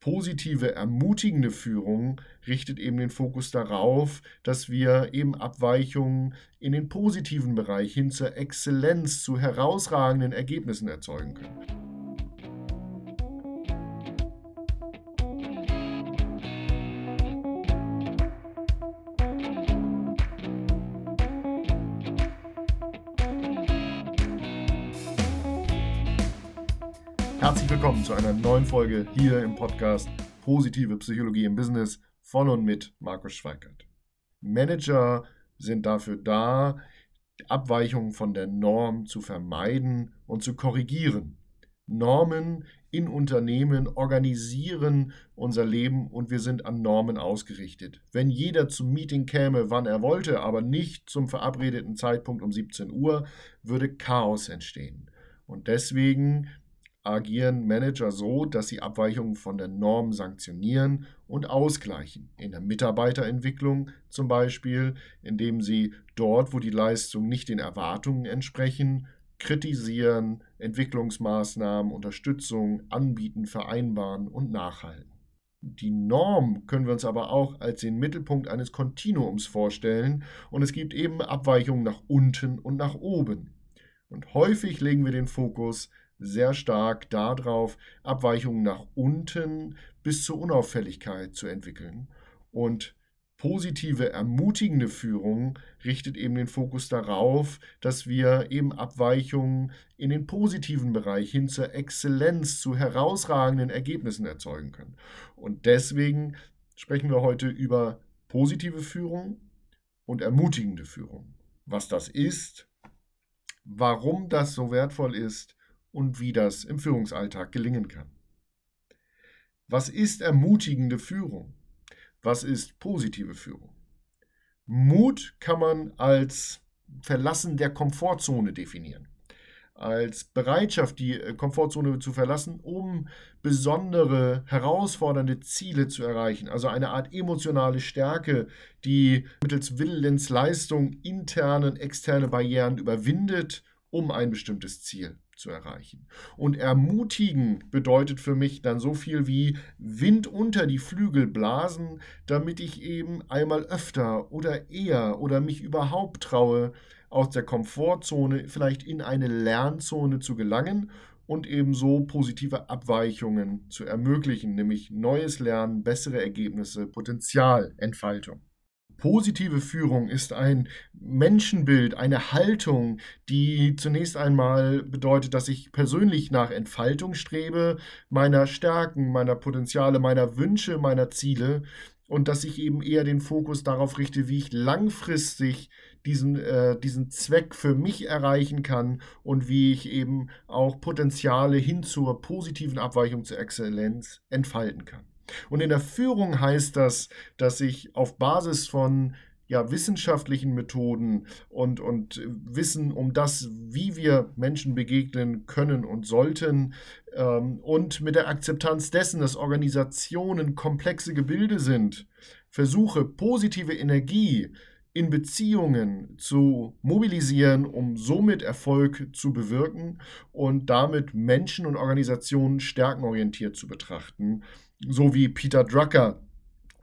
positive, ermutigende Führung richtet eben den Fokus darauf, dass wir eben Abweichungen in den positiven Bereich hin zur Exzellenz, zu herausragenden Ergebnissen erzeugen können. Herzlich willkommen zu einer neuen Folge hier im Podcast Positive Psychologie im Business von und mit Markus Schweikert. Manager sind dafür da, Abweichungen von der Norm zu vermeiden und zu korrigieren. Normen in Unternehmen organisieren unser Leben und wir sind an Normen ausgerichtet. Wenn jeder zum Meeting käme, wann er wollte, aber nicht zum verabredeten Zeitpunkt um 17 Uhr, würde Chaos entstehen. Und deswegen agieren Manager so, dass sie Abweichungen von der Norm sanktionieren und ausgleichen. In der Mitarbeiterentwicklung zum Beispiel, indem sie dort, wo die Leistungen nicht den Erwartungen entsprechen, kritisieren, Entwicklungsmaßnahmen, Unterstützung anbieten, vereinbaren und nachhalten. Die Norm können wir uns aber auch als den Mittelpunkt eines Kontinuums vorstellen und es gibt eben Abweichungen nach unten und nach oben. Und häufig legen wir den Fokus sehr stark darauf, Abweichungen nach unten bis zur Unauffälligkeit zu entwickeln. Und positive, ermutigende Führung richtet eben den Fokus darauf, dass wir eben Abweichungen in den positiven Bereich hin zur Exzellenz, zu herausragenden Ergebnissen erzeugen können. Und deswegen sprechen wir heute über positive Führung und ermutigende Führung. Was das ist, warum das so wertvoll ist und wie das im Führungsalltag gelingen kann. Was ist ermutigende Führung? Was ist positive Führung? Mut kann man als Verlassen der Komfortzone definieren. Als Bereitschaft, die äh, Komfortzone zu verlassen, um besondere, herausfordernde Ziele zu erreichen. Also eine Art emotionale Stärke, die mittels Willensleistung interne und externe Barrieren überwindet, um ein bestimmtes Ziel zu erreichen. Und ermutigen bedeutet für mich dann so viel wie Wind unter die Flügel blasen, damit ich eben einmal öfter oder eher oder mich überhaupt traue, aus der Komfortzone vielleicht in eine Lernzone zu gelangen und ebenso positive Abweichungen zu ermöglichen, nämlich neues Lernen, bessere Ergebnisse, Potenzialentfaltung. Positive Führung ist ein Menschenbild, eine Haltung, die zunächst einmal bedeutet, dass ich persönlich nach Entfaltung strebe, meiner Stärken, meiner Potenziale, meiner Wünsche, meiner Ziele und dass ich eben eher den Fokus darauf richte, wie ich langfristig diesen, äh, diesen Zweck für mich erreichen kann und wie ich eben auch Potenziale hin zur positiven Abweichung zur Exzellenz entfalten kann. Und in der Führung heißt das, dass ich auf Basis von ja, wissenschaftlichen Methoden und, und Wissen um das, wie wir Menschen begegnen können und sollten ähm, und mit der Akzeptanz dessen, dass Organisationen komplexe Gebilde sind, versuche positive Energie in Beziehungen zu mobilisieren, um somit Erfolg zu bewirken und damit Menschen und Organisationen stärkenorientiert zu betrachten so wie Peter Drucker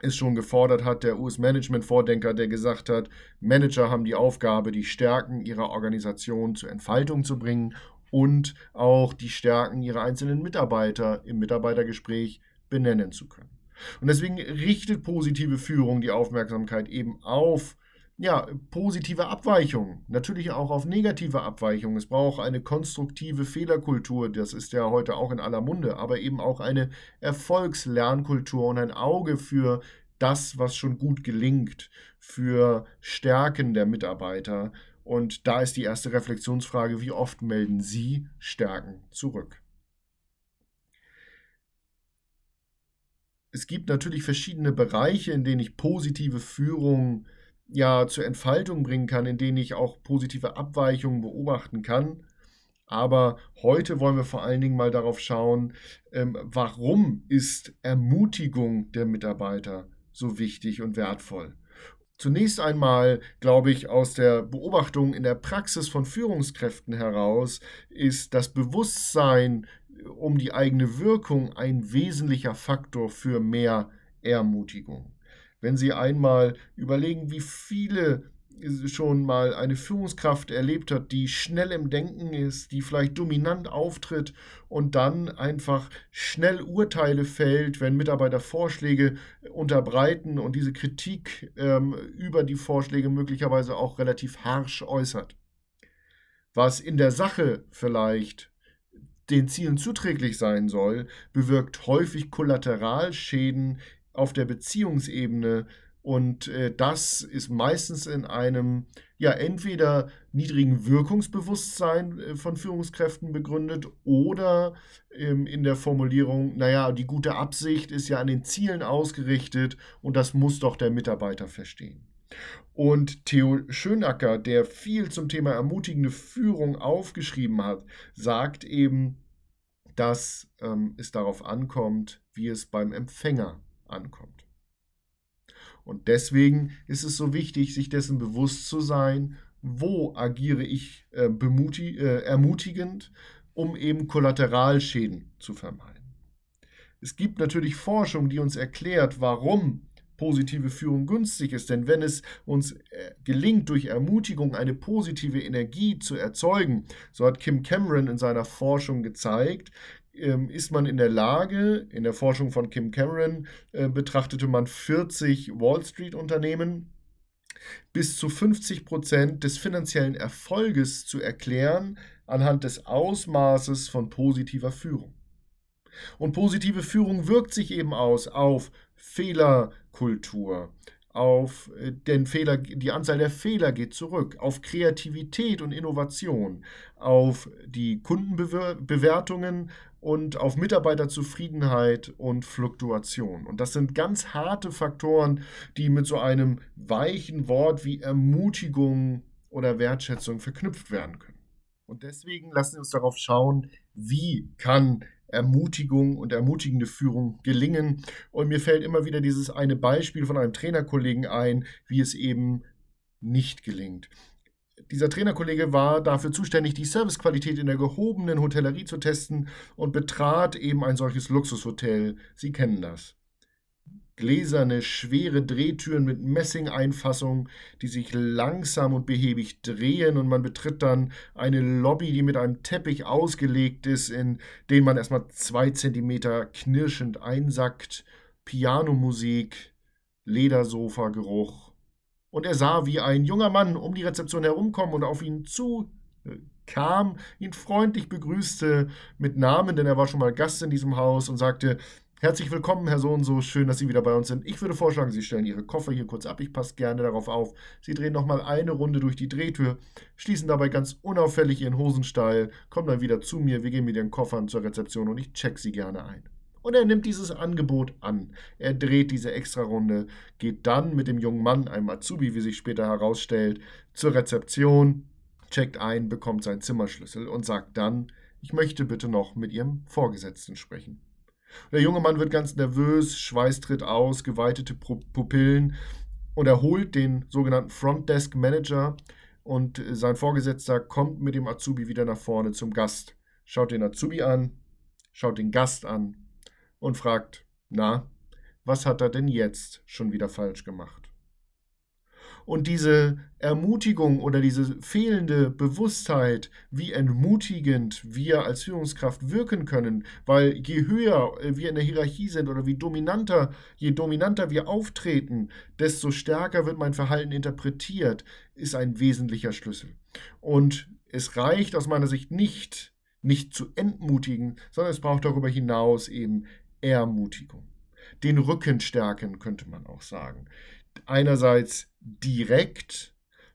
es schon gefordert hat, der US-Management-Vordenker, der gesagt hat, Manager haben die Aufgabe, die Stärken ihrer Organisation zur Entfaltung zu bringen und auch die Stärken ihrer einzelnen Mitarbeiter im Mitarbeitergespräch benennen zu können. Und deswegen richtet positive Führung die Aufmerksamkeit eben auf ja, positive Abweichungen, natürlich auch auf negative Abweichungen. Es braucht eine konstruktive Fehlerkultur, das ist ja heute auch in aller Munde, aber eben auch eine Erfolgslernkultur und ein Auge für das, was schon gut gelingt, für Stärken der Mitarbeiter. Und da ist die erste Reflexionsfrage, wie oft melden Sie Stärken zurück? Es gibt natürlich verschiedene Bereiche, in denen ich positive Führung ja zur Entfaltung bringen kann, in denen ich auch positive Abweichungen beobachten kann. Aber heute wollen wir vor allen Dingen mal darauf schauen, ähm, warum ist Ermutigung der Mitarbeiter so wichtig und wertvoll. Zunächst einmal, glaube ich, aus der Beobachtung in der Praxis von Führungskräften heraus ist das Bewusstsein um die eigene Wirkung ein wesentlicher Faktor für mehr Ermutigung. Wenn Sie einmal überlegen, wie viele schon mal eine Führungskraft erlebt hat, die schnell im Denken ist, die vielleicht dominant auftritt und dann einfach schnell Urteile fällt, wenn Mitarbeiter Vorschläge unterbreiten und diese Kritik ähm, über die Vorschläge möglicherweise auch relativ harsch äußert. Was in der Sache vielleicht den Zielen zuträglich sein soll, bewirkt häufig Kollateralschäden auf der Beziehungsebene, und äh, das ist meistens in einem, ja, entweder niedrigen Wirkungsbewusstsein äh, von Führungskräften begründet oder ähm, in der Formulierung, naja, die gute Absicht ist ja an den Zielen ausgerichtet und das muss doch der Mitarbeiter verstehen. Und Theo Schönacker, der viel zum Thema ermutigende Führung aufgeschrieben hat, sagt eben, dass ähm, es darauf ankommt, wie es beim Empfänger ankommt. Und deswegen ist es so wichtig, sich dessen bewusst zu sein, wo agiere ich äh, äh, ermutigend, um eben Kollateralschäden zu vermeiden. Es gibt natürlich Forschung, die uns erklärt, warum positive Führung günstig ist. Denn wenn es uns äh, gelingt, durch Ermutigung eine positive Energie zu erzeugen, so hat Kim Cameron in seiner Forschung gezeigt, ist man in der Lage, in der Forschung von Kim Cameron äh, betrachtete man 40 Wall Street-Unternehmen, bis zu 50 Prozent des finanziellen Erfolges zu erklären anhand des Ausmaßes von positiver Führung. Und positive Führung wirkt sich eben aus auf Fehlerkultur, auf äh, den Fehler, die Anzahl der Fehler geht zurück, auf Kreativität und Innovation, auf die Kundenbewertungen und auf Mitarbeiterzufriedenheit und Fluktuation. Und das sind ganz harte Faktoren, die mit so einem weichen Wort wie Ermutigung oder Wertschätzung verknüpft werden können. Und deswegen lassen wir uns darauf schauen, wie kann Ermutigung und ermutigende Führung gelingen. Und mir fällt immer wieder dieses eine Beispiel von einem Trainerkollegen ein, wie es eben nicht gelingt. Dieser Trainerkollege war dafür zuständig, die Servicequalität in der gehobenen Hotellerie zu testen und betrat eben ein solches Luxushotel. Sie kennen das gläserne, schwere Drehtüren mit Messingeinfassung, die sich langsam und behäbig drehen und man betritt dann eine Lobby, die mit einem Teppich ausgelegt ist, in den man erstmal zwei Zentimeter knirschend einsackt, Pianomusik, Ledersofa-Geruch. Und er sah, wie ein junger Mann um die Rezeption herumkommen und auf ihn zu äh, kam, ihn freundlich begrüßte mit Namen, denn er war schon mal Gast in diesem Haus und sagte, Herzlich willkommen, Herr So und so. Schön, dass Sie wieder bei uns sind. Ich würde vorschlagen, Sie stellen Ihre Koffer hier kurz ab. Ich passe gerne darauf auf. Sie drehen nochmal eine Runde durch die Drehtür, schließen dabei ganz unauffällig Ihren Hosenstall, kommen dann wieder zu mir. Wir gehen mit Ihren Koffern zur Rezeption und ich check Sie gerne ein. Und er nimmt dieses Angebot an. Er dreht diese Extrarunde, geht dann mit dem jungen Mann, einem Azubi, wie sich später herausstellt, zur Rezeption, checkt ein, bekommt seinen Zimmerschlüssel und sagt dann, ich möchte bitte noch mit Ihrem Vorgesetzten sprechen. Der junge Mann wird ganz nervös, Schweiß tritt aus, geweitete Pupillen und er holt den sogenannten Front Desk Manager und sein Vorgesetzter kommt mit dem Azubi wieder nach vorne zum Gast, schaut den Azubi an, schaut den Gast an und fragt, na, was hat er denn jetzt schon wieder falsch gemacht? Und diese Ermutigung oder diese fehlende Bewusstheit, wie entmutigend wir als Führungskraft wirken können, weil je höher wir in der Hierarchie sind oder wie dominanter, je dominanter wir auftreten, desto stärker wird mein Verhalten interpretiert, ist ein wesentlicher Schlüssel. Und es reicht aus meiner Sicht nicht, nicht zu entmutigen, sondern es braucht darüber hinaus eben Ermutigung. Den Rücken stärken, könnte man auch sagen einerseits direkt,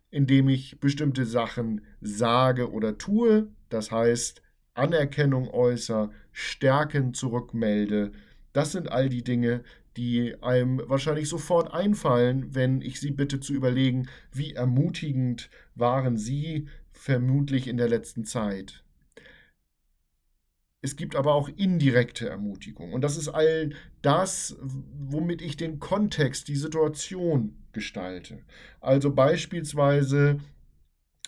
indem ich bestimmte Sachen sage oder tue, das heißt Anerkennung äußere, Stärken zurückmelde. Das sind all die Dinge, die einem wahrscheinlich sofort einfallen, wenn ich Sie bitte zu überlegen, wie ermutigend waren Sie vermutlich in der letzten Zeit. Es gibt aber auch indirekte Ermutigung. Und das ist all das, womit ich den Kontext, die Situation gestalte. Also beispielsweise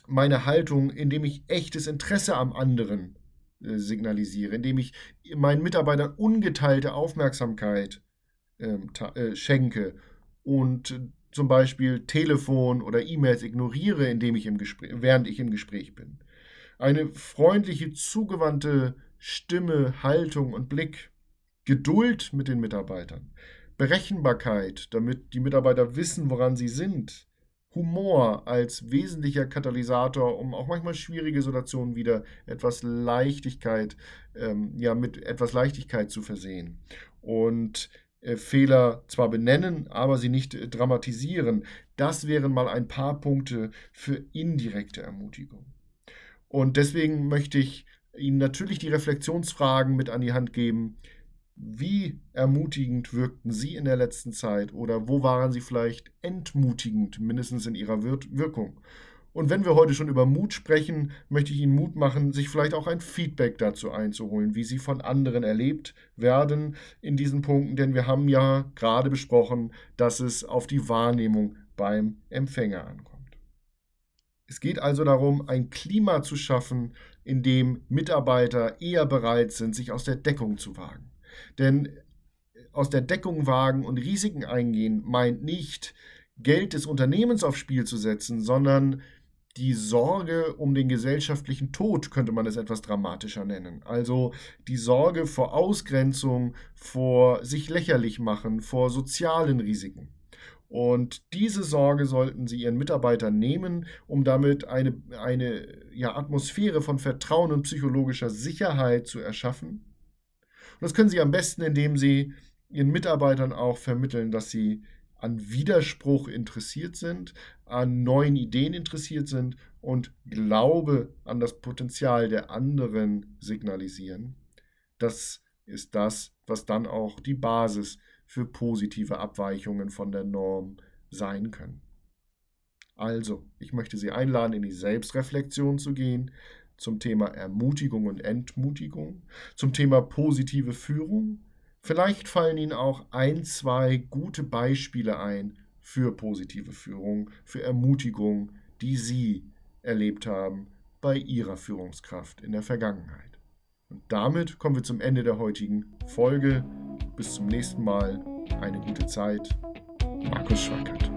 meine Haltung, indem ich echtes Interesse am anderen äh, signalisiere, indem ich meinen Mitarbeitern ungeteilte Aufmerksamkeit ähm, äh, schenke und zum Beispiel Telefon oder E-Mails ignoriere, indem ich im Gespräch, während ich im Gespräch bin. Eine freundliche, zugewandte Stimme, Haltung und Blick, Geduld mit den Mitarbeitern, Berechenbarkeit, damit die Mitarbeiter wissen, woran sie sind, Humor als wesentlicher Katalysator, um auch manchmal schwierige Situationen wieder etwas Leichtigkeit, ähm, ja, mit etwas Leichtigkeit zu versehen. Und äh, Fehler zwar benennen, aber sie nicht äh, dramatisieren. Das wären mal ein paar Punkte für indirekte Ermutigung. Und deswegen möchte ich Ihnen natürlich die Reflexionsfragen mit an die Hand geben. Wie ermutigend wirkten Sie in der letzten Zeit oder wo waren Sie vielleicht entmutigend, mindestens in Ihrer Wirkung? Und wenn wir heute schon über Mut sprechen, möchte ich Ihnen Mut machen, sich vielleicht auch ein Feedback dazu einzuholen, wie Sie von anderen erlebt werden in diesen Punkten, denn wir haben ja gerade besprochen, dass es auf die Wahrnehmung beim Empfänger ankommt. Es geht also darum, ein Klima zu schaffen, in dem Mitarbeiter eher bereit sind, sich aus der Deckung zu wagen. Denn aus der Deckung wagen und Risiken eingehen meint nicht, Geld des Unternehmens aufs Spiel zu setzen, sondern die Sorge um den gesellschaftlichen Tod, könnte man es etwas dramatischer nennen. Also die Sorge vor Ausgrenzung, vor sich lächerlich machen, vor sozialen Risiken. Und diese Sorge sollten Sie Ihren Mitarbeitern nehmen, um damit eine, eine ja, Atmosphäre von Vertrauen und psychologischer Sicherheit zu erschaffen. Und das können Sie am besten, indem Sie Ihren Mitarbeitern auch vermitteln, dass sie an Widerspruch interessiert sind, an neuen Ideen interessiert sind und Glaube an das Potenzial der anderen signalisieren. Das ist das, was dann auch die Basis für positive Abweichungen von der Norm sein können. Also, ich möchte Sie einladen, in die Selbstreflexion zu gehen zum Thema Ermutigung und Entmutigung, zum Thema positive Führung Vielleicht fallen Ihnen auch ein, zwei gute Beispiele ein für positive Führung, für Ermutigung, die Sie erlebt haben bei Ihrer Führungskraft in der Vergangenheit. Und damit kommen wir zum Ende der heutigen Folge. Bis zum nächsten Mal. Eine gute Zeit. Markus Schwackert.